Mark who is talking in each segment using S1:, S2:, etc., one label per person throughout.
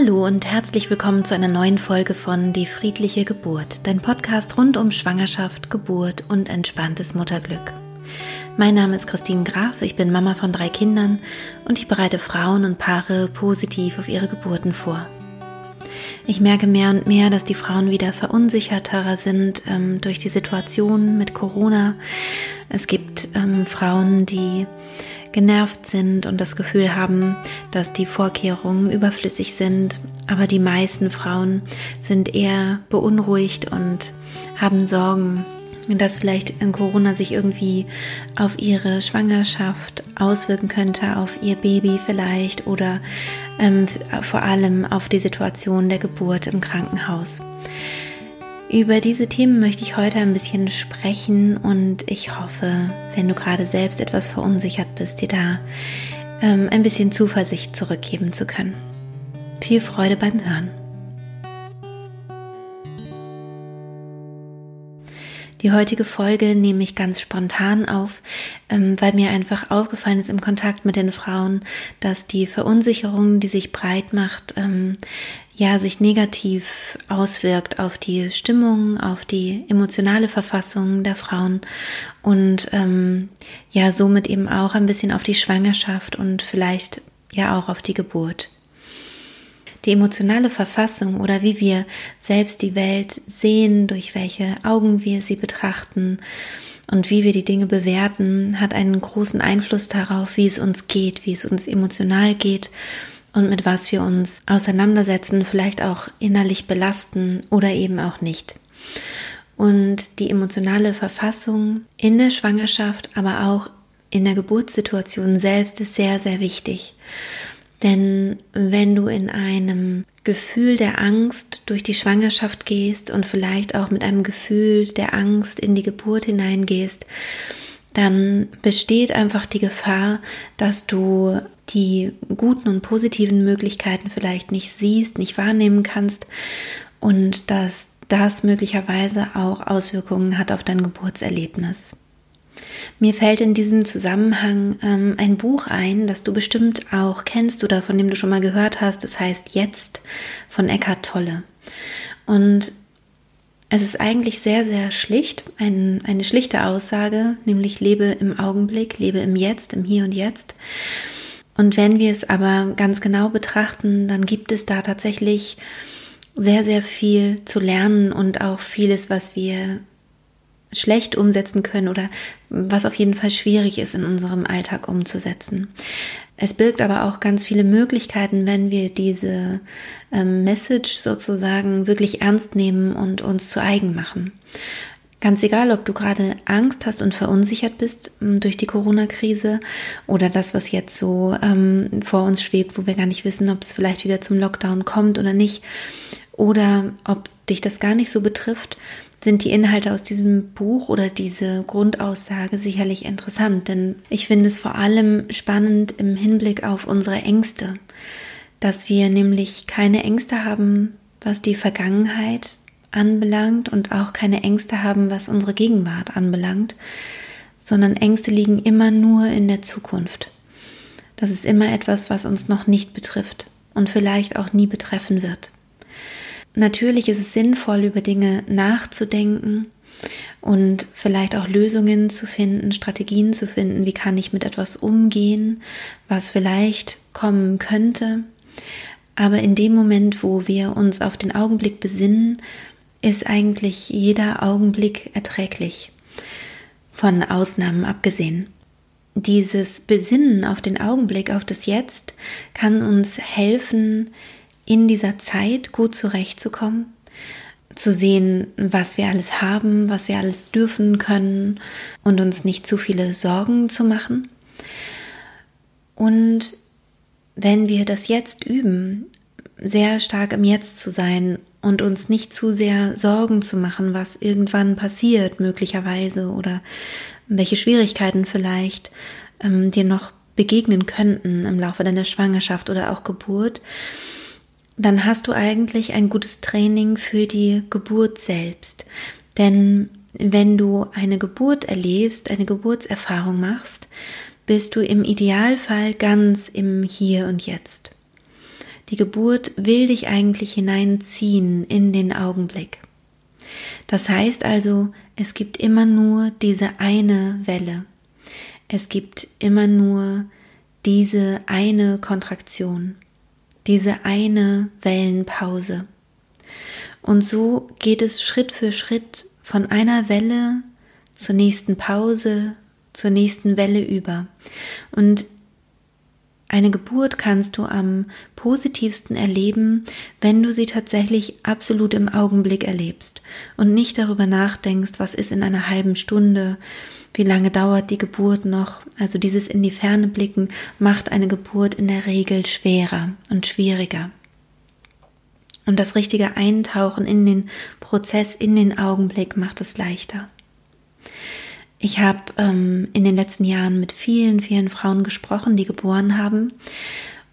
S1: Hallo und herzlich willkommen zu einer neuen Folge von Die friedliche Geburt, dein Podcast rund um Schwangerschaft, Geburt und entspanntes Mutterglück. Mein Name ist Christine Graf, ich bin Mama von drei Kindern und ich bereite Frauen und Paare positiv auf ihre Geburten vor. Ich merke mehr und mehr, dass die Frauen wieder verunsicherter sind ähm, durch die Situation mit Corona. Es gibt ähm, Frauen, die genervt sind und das Gefühl haben, dass die Vorkehrungen überflüssig sind. Aber die meisten Frauen sind eher beunruhigt und haben Sorgen, dass vielleicht in Corona sich irgendwie auf ihre Schwangerschaft auswirken könnte, auf ihr Baby vielleicht oder ähm, vor allem auf die Situation der Geburt im Krankenhaus. Über diese Themen möchte ich heute ein bisschen sprechen und ich hoffe, wenn du gerade selbst etwas verunsichert bist, dir da ähm, ein bisschen Zuversicht zurückgeben zu können. Viel Freude beim Hören. Die heutige Folge nehme ich ganz spontan auf, ähm, weil mir einfach aufgefallen ist im Kontakt mit den Frauen, dass die Verunsicherung, die sich breit macht, ähm, ja, sich negativ auswirkt auf die Stimmung, auf die emotionale Verfassung der Frauen und ähm, ja, somit eben auch ein bisschen auf die Schwangerschaft und vielleicht ja auch auf die Geburt. Die emotionale Verfassung oder wie wir selbst die Welt sehen, durch welche Augen wir sie betrachten und wie wir die Dinge bewerten, hat einen großen Einfluss darauf, wie es uns geht, wie es uns emotional geht und mit was wir uns auseinandersetzen, vielleicht auch innerlich belasten oder eben auch nicht. Und die emotionale Verfassung in der Schwangerschaft, aber auch in der Geburtssituation selbst ist sehr, sehr wichtig. Denn wenn du in einem Gefühl der Angst durch die Schwangerschaft gehst und vielleicht auch mit einem Gefühl der Angst in die Geburt hineingehst, dann besteht einfach die Gefahr, dass du die guten und positiven Möglichkeiten vielleicht nicht siehst, nicht wahrnehmen kannst und dass das möglicherweise auch Auswirkungen hat auf dein Geburtserlebnis. Mir fällt in diesem Zusammenhang ähm, ein Buch ein, das du bestimmt auch kennst oder von dem du schon mal gehört hast. Das heißt Jetzt von Eckhart Tolle. Und es ist eigentlich sehr, sehr schlicht, ein, eine schlichte Aussage, nämlich lebe im Augenblick, lebe im Jetzt, im Hier und Jetzt. Und wenn wir es aber ganz genau betrachten, dann gibt es da tatsächlich sehr, sehr viel zu lernen und auch vieles, was wir schlecht umsetzen können oder was auf jeden Fall schwierig ist in unserem Alltag umzusetzen. Es birgt aber auch ganz viele Möglichkeiten, wenn wir diese ähm, Message sozusagen wirklich ernst nehmen und uns zu eigen machen. Ganz egal, ob du gerade Angst hast und verunsichert bist ähm, durch die Corona-Krise oder das, was jetzt so ähm, vor uns schwebt, wo wir gar nicht wissen, ob es vielleicht wieder zum Lockdown kommt oder nicht, oder ob dich das gar nicht so betrifft, sind die Inhalte aus diesem Buch oder diese Grundaussage sicherlich interessant, denn ich finde es vor allem spannend im Hinblick auf unsere Ängste, dass wir nämlich keine Ängste haben, was die Vergangenheit anbelangt und auch keine Ängste haben, was unsere Gegenwart anbelangt, sondern Ängste liegen immer nur in der Zukunft. Das ist immer etwas, was uns noch nicht betrifft und vielleicht auch nie betreffen wird. Natürlich ist es sinnvoll, über Dinge nachzudenken und vielleicht auch Lösungen zu finden, Strategien zu finden, wie kann ich mit etwas umgehen, was vielleicht kommen könnte. Aber in dem Moment, wo wir uns auf den Augenblick besinnen, ist eigentlich jeder Augenblick erträglich, von Ausnahmen abgesehen. Dieses Besinnen auf den Augenblick, auf das Jetzt, kann uns helfen, in dieser Zeit gut zurechtzukommen, zu sehen, was wir alles haben, was wir alles dürfen können und uns nicht zu viele Sorgen zu machen. Und wenn wir das jetzt üben, sehr stark im Jetzt zu sein und uns nicht zu sehr Sorgen zu machen, was irgendwann passiert, möglicherweise oder welche Schwierigkeiten vielleicht ähm, dir noch begegnen könnten im Laufe deiner Schwangerschaft oder auch Geburt, dann hast du eigentlich ein gutes Training für die Geburt selbst. Denn wenn du eine Geburt erlebst, eine Geburtserfahrung machst, bist du im Idealfall ganz im Hier und Jetzt. Die Geburt will dich eigentlich hineinziehen in den Augenblick. Das heißt also, es gibt immer nur diese eine Welle. Es gibt immer nur diese eine Kontraktion, diese eine Wellenpause. Und so geht es Schritt für Schritt von einer Welle zur nächsten Pause, zur nächsten Welle über. Und eine Geburt kannst du am positivsten erleben, wenn du sie tatsächlich absolut im Augenblick erlebst und nicht darüber nachdenkst, was ist in einer halben Stunde, wie lange dauert die Geburt noch. Also dieses in die Ferne blicken macht eine Geburt in der Regel schwerer und schwieriger. Und das richtige Eintauchen in den Prozess, in den Augenblick macht es leichter. Ich habe ähm, in den letzten Jahren mit vielen, vielen Frauen gesprochen, die geboren haben.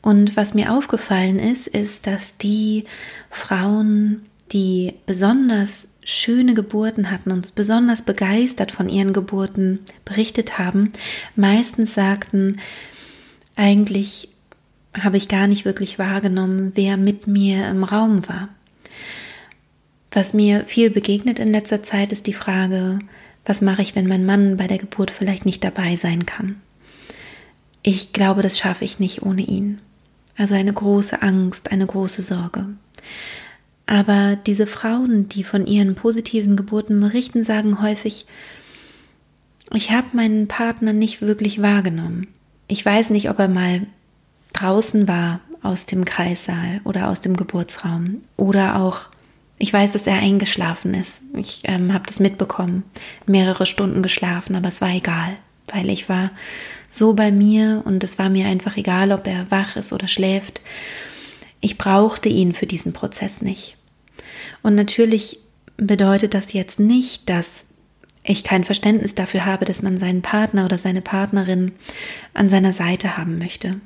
S1: Und was mir aufgefallen ist, ist, dass die Frauen, die besonders schöne Geburten hatten, uns besonders begeistert von ihren Geburten berichtet haben, meistens sagten, eigentlich habe ich gar nicht wirklich wahrgenommen, wer mit mir im Raum war. Was mir viel begegnet in letzter Zeit ist die Frage, was mache ich, wenn mein Mann bei der Geburt vielleicht nicht dabei sein kann? Ich glaube, das schaffe ich nicht ohne ihn. Also eine große Angst, eine große Sorge. Aber diese Frauen, die von ihren positiven Geburten berichten, sagen häufig, ich habe meinen Partner nicht wirklich wahrgenommen. Ich weiß nicht, ob er mal draußen war aus dem Kreissaal oder aus dem Geburtsraum oder auch ich weiß, dass er eingeschlafen ist. Ich ähm, habe das mitbekommen, mehrere Stunden geschlafen, aber es war egal, weil ich war so bei mir und es war mir einfach egal, ob er wach ist oder schläft. Ich brauchte ihn für diesen Prozess nicht. Und natürlich bedeutet das jetzt nicht, dass ich kein Verständnis dafür habe, dass man seinen Partner oder seine Partnerin an seiner Seite haben möchte.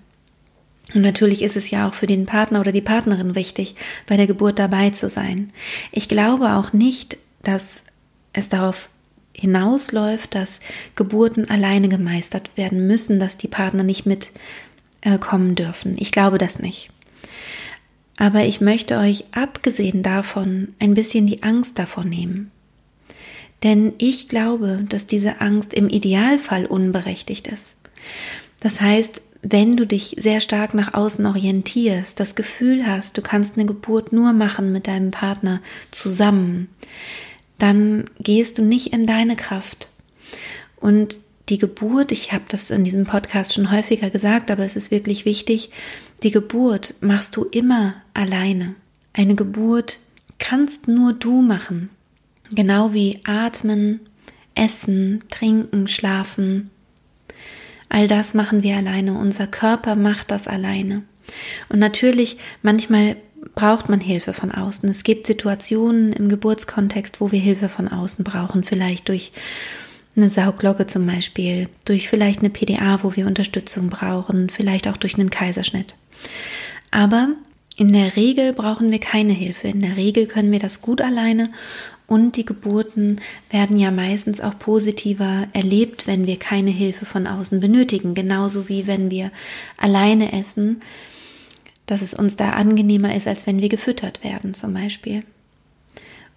S1: Und natürlich ist es ja auch für den Partner oder die Partnerin wichtig, bei der Geburt dabei zu sein. Ich glaube auch nicht, dass es darauf hinausläuft, dass Geburten alleine gemeistert werden müssen, dass die Partner nicht mitkommen äh, dürfen. Ich glaube das nicht. Aber ich möchte euch abgesehen davon ein bisschen die Angst davon nehmen. Denn ich glaube, dass diese Angst im Idealfall unberechtigt ist. Das heißt, wenn du dich sehr stark nach außen orientierst, das Gefühl hast, du kannst eine Geburt nur machen mit deinem Partner zusammen, dann gehst du nicht in deine Kraft. Und die Geburt, ich habe das in diesem Podcast schon häufiger gesagt, aber es ist wirklich wichtig, die Geburt machst du immer alleine. Eine Geburt kannst nur du machen. Genau wie atmen, essen, trinken, schlafen, All das machen wir alleine. Unser Körper macht das alleine. Und natürlich, manchmal braucht man Hilfe von außen. Es gibt Situationen im Geburtskontext, wo wir Hilfe von außen brauchen. Vielleicht durch eine Sauglocke zum Beispiel, durch vielleicht eine PDA, wo wir Unterstützung brauchen, vielleicht auch durch einen Kaiserschnitt. Aber in der Regel brauchen wir keine Hilfe. In der Regel können wir das gut alleine und die Geburten werden ja meistens auch positiver erlebt, wenn wir keine Hilfe von außen benötigen. Genauso wie wenn wir alleine essen, dass es uns da angenehmer ist, als wenn wir gefüttert werden zum Beispiel.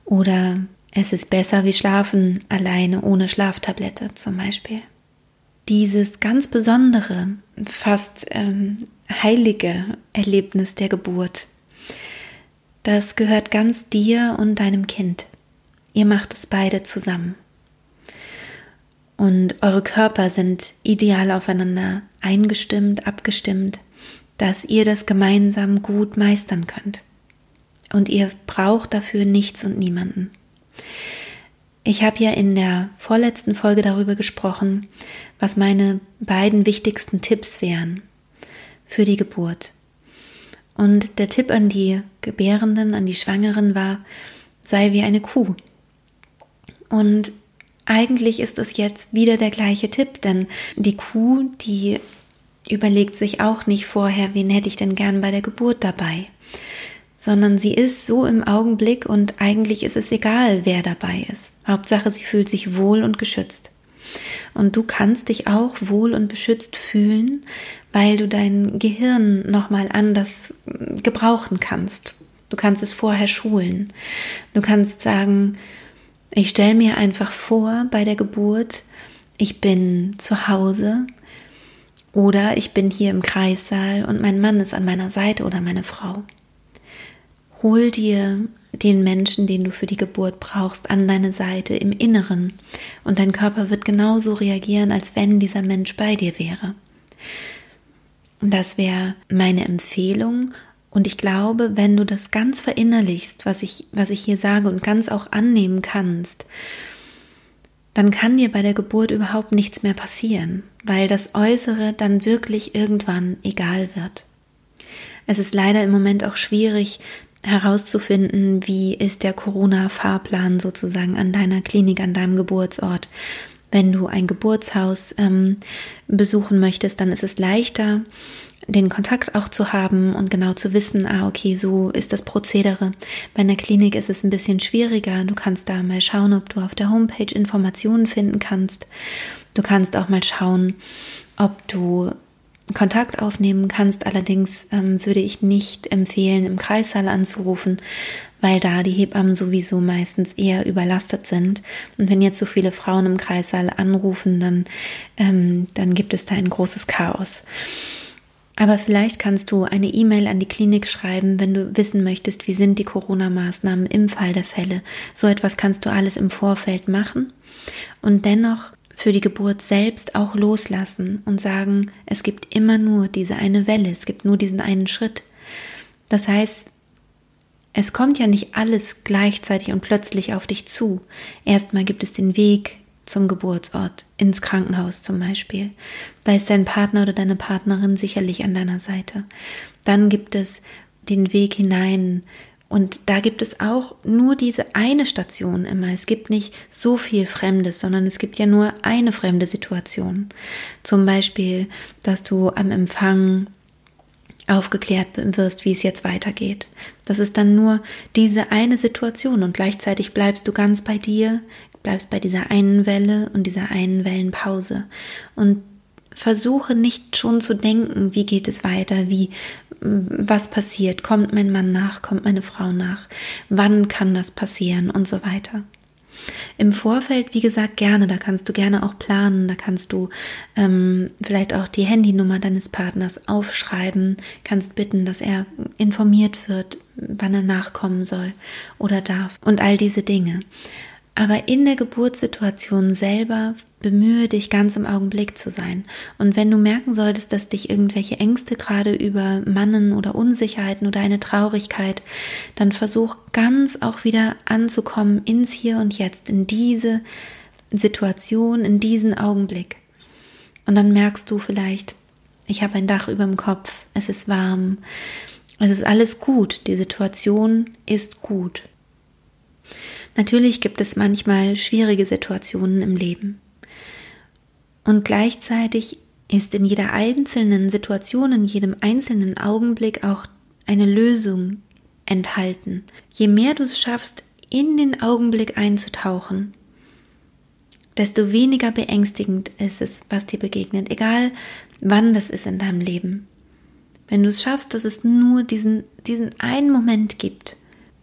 S1: Oder es ist besser wie schlafen alleine ohne Schlaftablette zum Beispiel. Dieses ganz besondere, fast ähm, heilige Erlebnis der Geburt, das gehört ganz dir und deinem Kind. Ihr macht es beide zusammen. Und eure Körper sind ideal aufeinander eingestimmt, abgestimmt, dass ihr das gemeinsam gut meistern könnt. Und ihr braucht dafür nichts und niemanden. Ich habe ja in der vorletzten Folge darüber gesprochen, was meine beiden wichtigsten Tipps wären für die Geburt. Und der Tipp an die Gebärenden, an die Schwangeren war, sei wie eine Kuh. Und eigentlich ist es jetzt wieder der gleiche Tipp, denn die Kuh, die überlegt sich auch nicht vorher, wen hätte ich denn gern bei der Geburt dabei, sondern sie ist so im Augenblick und eigentlich ist es egal, wer dabei ist. Hauptsache, sie fühlt sich wohl und geschützt. Und du kannst dich auch wohl und beschützt fühlen, weil du dein Gehirn nochmal anders gebrauchen kannst. Du kannst es vorher schulen. Du kannst sagen, ich stelle mir einfach vor bei der Geburt, ich bin zu Hause oder ich bin hier im Kreissaal und mein Mann ist an meiner Seite oder meine Frau. Hol dir den Menschen, den du für die Geburt brauchst, an deine Seite im Inneren und dein Körper wird genauso reagieren, als wenn dieser Mensch bei dir wäre. Und das wäre meine Empfehlung. Und ich glaube, wenn du das ganz verinnerlichst, was ich, was ich hier sage und ganz auch annehmen kannst, dann kann dir bei der Geburt überhaupt nichts mehr passieren, weil das Äußere dann wirklich irgendwann egal wird. Es ist leider im Moment auch schwierig herauszufinden, wie ist der Corona-Fahrplan sozusagen an deiner Klinik, an deinem Geburtsort. Wenn du ein Geburtshaus ähm, besuchen möchtest, dann ist es leichter, den Kontakt auch zu haben und genau zu wissen, ah, okay, so ist das Prozedere. Bei einer Klinik ist es ein bisschen schwieriger. Du kannst da mal schauen, ob du auf der Homepage Informationen finden kannst. Du kannst auch mal schauen, ob du Kontakt aufnehmen kannst. Allerdings ähm, würde ich nicht empfehlen, im Kreissaal anzurufen, weil da die Hebammen sowieso meistens eher überlastet sind. Und wenn jetzt so viele Frauen im Kreissaal anrufen, dann, ähm, dann gibt es da ein großes Chaos. Aber vielleicht kannst du eine E-Mail an die Klinik schreiben, wenn du wissen möchtest, wie sind die Corona-Maßnahmen im Fall der Fälle. So etwas kannst du alles im Vorfeld machen und dennoch für die Geburt selbst auch loslassen und sagen, es gibt immer nur diese eine Welle, es gibt nur diesen einen Schritt. Das heißt, es kommt ja nicht alles gleichzeitig und plötzlich auf dich zu. Erstmal gibt es den Weg, zum Geburtsort, ins Krankenhaus zum Beispiel. Da ist dein Partner oder deine Partnerin sicherlich an deiner Seite. Dann gibt es den Weg hinein und da gibt es auch nur diese eine Station immer. Es gibt nicht so viel Fremdes, sondern es gibt ja nur eine fremde Situation. Zum Beispiel, dass du am Empfang aufgeklärt wirst, wie es jetzt weitergeht. Das ist dann nur diese eine Situation und gleichzeitig bleibst du ganz bei dir, bleibst bei dieser einen Welle und dieser einen Wellenpause. Und versuche nicht schon zu denken, wie geht es weiter, wie was passiert, kommt mein Mann nach, kommt meine Frau nach, wann kann das passieren? Und so weiter. Im Vorfeld, wie gesagt, gerne, da kannst du gerne auch planen, da kannst du ähm, vielleicht auch die Handynummer deines Partners aufschreiben, kannst bitten, dass er informiert wird, wann er nachkommen soll oder darf. Und all diese Dinge. Aber in der Geburtssituation selber bemühe dich ganz im Augenblick zu sein. Und wenn du merken solltest, dass dich irgendwelche Ängste gerade übermannen oder Unsicherheiten oder eine Traurigkeit, dann versuch ganz auch wieder anzukommen ins Hier und Jetzt, in diese Situation, in diesen Augenblick. Und dann merkst du vielleicht, ich habe ein Dach über dem Kopf, es ist warm, es ist alles gut, die Situation ist gut. Natürlich gibt es manchmal schwierige Situationen im Leben. Und gleichzeitig ist in jeder einzelnen Situation, in jedem einzelnen Augenblick auch eine Lösung enthalten. Je mehr du es schaffst, in den Augenblick einzutauchen, desto weniger beängstigend ist es, was dir begegnet, egal wann das ist in deinem Leben. Wenn du es schaffst, dass es nur diesen, diesen einen Moment gibt,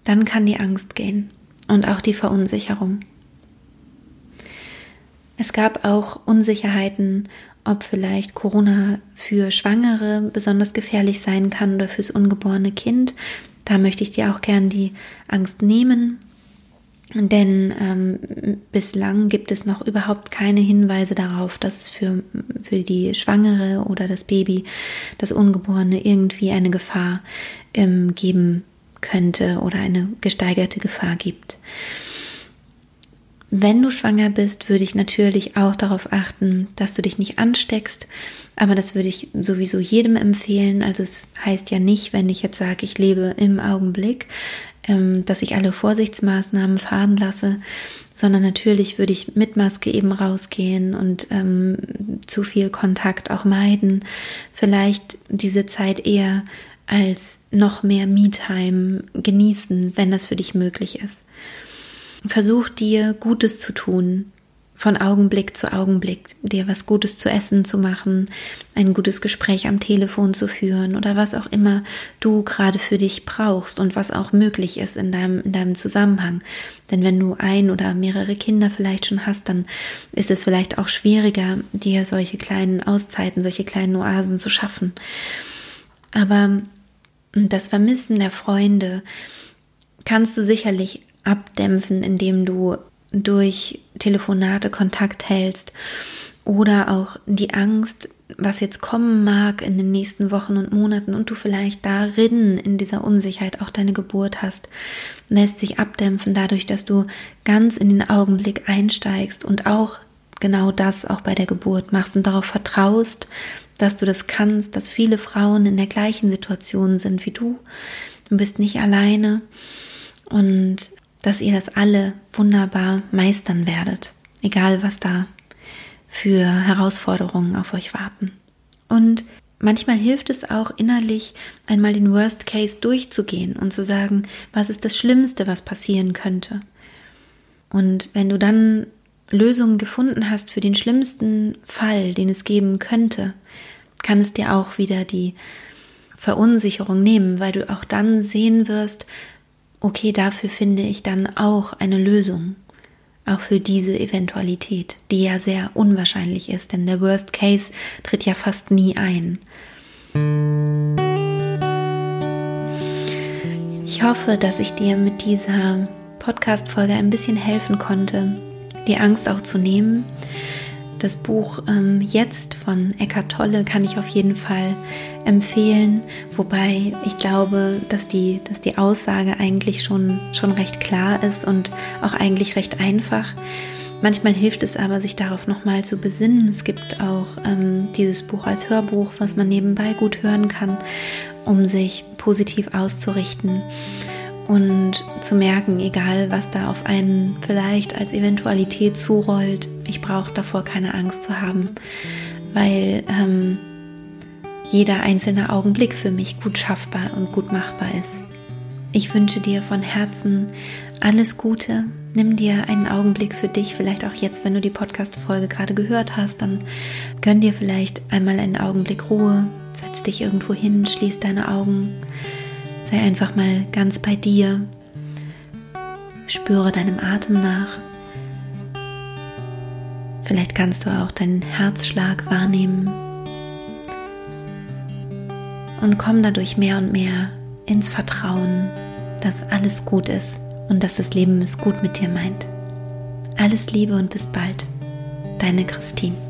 S1: dann kann die Angst gehen und auch die Verunsicherung. Es gab auch Unsicherheiten, ob vielleicht Corona für Schwangere besonders gefährlich sein kann oder fürs ungeborene Kind. Da möchte ich dir auch gern die Angst nehmen, denn ähm, bislang gibt es noch überhaupt keine Hinweise darauf, dass es für, für die Schwangere oder das Baby, das Ungeborene, irgendwie eine Gefahr ähm, geben könnte oder eine gesteigerte Gefahr gibt. Wenn du schwanger bist, würde ich natürlich auch darauf achten, dass du dich nicht ansteckst. Aber das würde ich sowieso jedem empfehlen. Also es heißt ja nicht, wenn ich jetzt sage, ich lebe im Augenblick, ähm, dass ich alle Vorsichtsmaßnahmen fahren lasse, sondern natürlich würde ich mit Maske eben rausgehen und ähm, zu viel Kontakt auch meiden. Vielleicht diese Zeit eher als noch mehr Me-Time genießen, wenn das für dich möglich ist. Versuch dir Gutes zu tun, von Augenblick zu Augenblick dir was Gutes zu essen zu machen, ein gutes Gespräch am Telefon zu führen oder was auch immer du gerade für dich brauchst und was auch möglich ist in deinem, in deinem Zusammenhang. Denn wenn du ein oder mehrere Kinder vielleicht schon hast, dann ist es vielleicht auch schwieriger, dir solche kleinen Auszeiten, solche kleinen Oasen zu schaffen. Aber das Vermissen der Freunde kannst du sicherlich abdämpfen, indem du durch Telefonate Kontakt hältst oder auch die Angst, was jetzt kommen mag in den nächsten Wochen und Monaten und du vielleicht darin in dieser Unsicherheit auch deine Geburt hast, lässt sich abdämpfen dadurch, dass du ganz in den Augenblick einsteigst und auch genau das auch bei der Geburt machst und darauf vertraust, dass du das kannst, dass viele Frauen in der gleichen Situation sind wie du. Du bist nicht alleine und dass ihr das alle wunderbar meistern werdet, egal was da für Herausforderungen auf euch warten. Und manchmal hilft es auch innerlich einmal den Worst Case durchzugehen und zu sagen, was ist das Schlimmste, was passieren könnte. Und wenn du dann Lösungen gefunden hast für den schlimmsten Fall, den es geben könnte, kann es dir auch wieder die Verunsicherung nehmen, weil du auch dann sehen wirst, okay, dafür finde ich dann auch eine Lösung. Auch für diese Eventualität, die ja sehr unwahrscheinlich ist, denn der Worst Case tritt ja fast nie ein. Ich hoffe, dass ich dir mit dieser Podcast-Folge ein bisschen helfen konnte, die Angst auch zu nehmen das Buch ähm, Jetzt von Eckart Tolle kann ich auf jeden Fall empfehlen, wobei ich glaube, dass die, dass die Aussage eigentlich schon, schon recht klar ist und auch eigentlich recht einfach. Manchmal hilft es aber, sich darauf nochmal zu besinnen. Es gibt auch ähm, dieses Buch als Hörbuch, was man nebenbei gut hören kann, um sich positiv auszurichten und zu merken, egal was da auf einen vielleicht als Eventualität zurollt, ich brauche davor keine Angst zu haben, weil ähm, jeder einzelne Augenblick für mich gut schaffbar und gut machbar ist. Ich wünsche dir von Herzen alles Gute. Nimm dir einen Augenblick für dich, vielleicht auch jetzt, wenn du die Podcast-Folge gerade gehört hast, dann gönn dir vielleicht einmal einen Augenblick Ruhe, setz dich irgendwo hin, schließ deine Augen Sei einfach mal ganz bei dir. Spüre deinem Atem nach. Vielleicht kannst du auch deinen Herzschlag wahrnehmen. Und komm dadurch mehr und mehr ins Vertrauen, dass alles gut ist und dass das Leben es gut mit dir meint. Alles Liebe und bis bald. Deine Christine.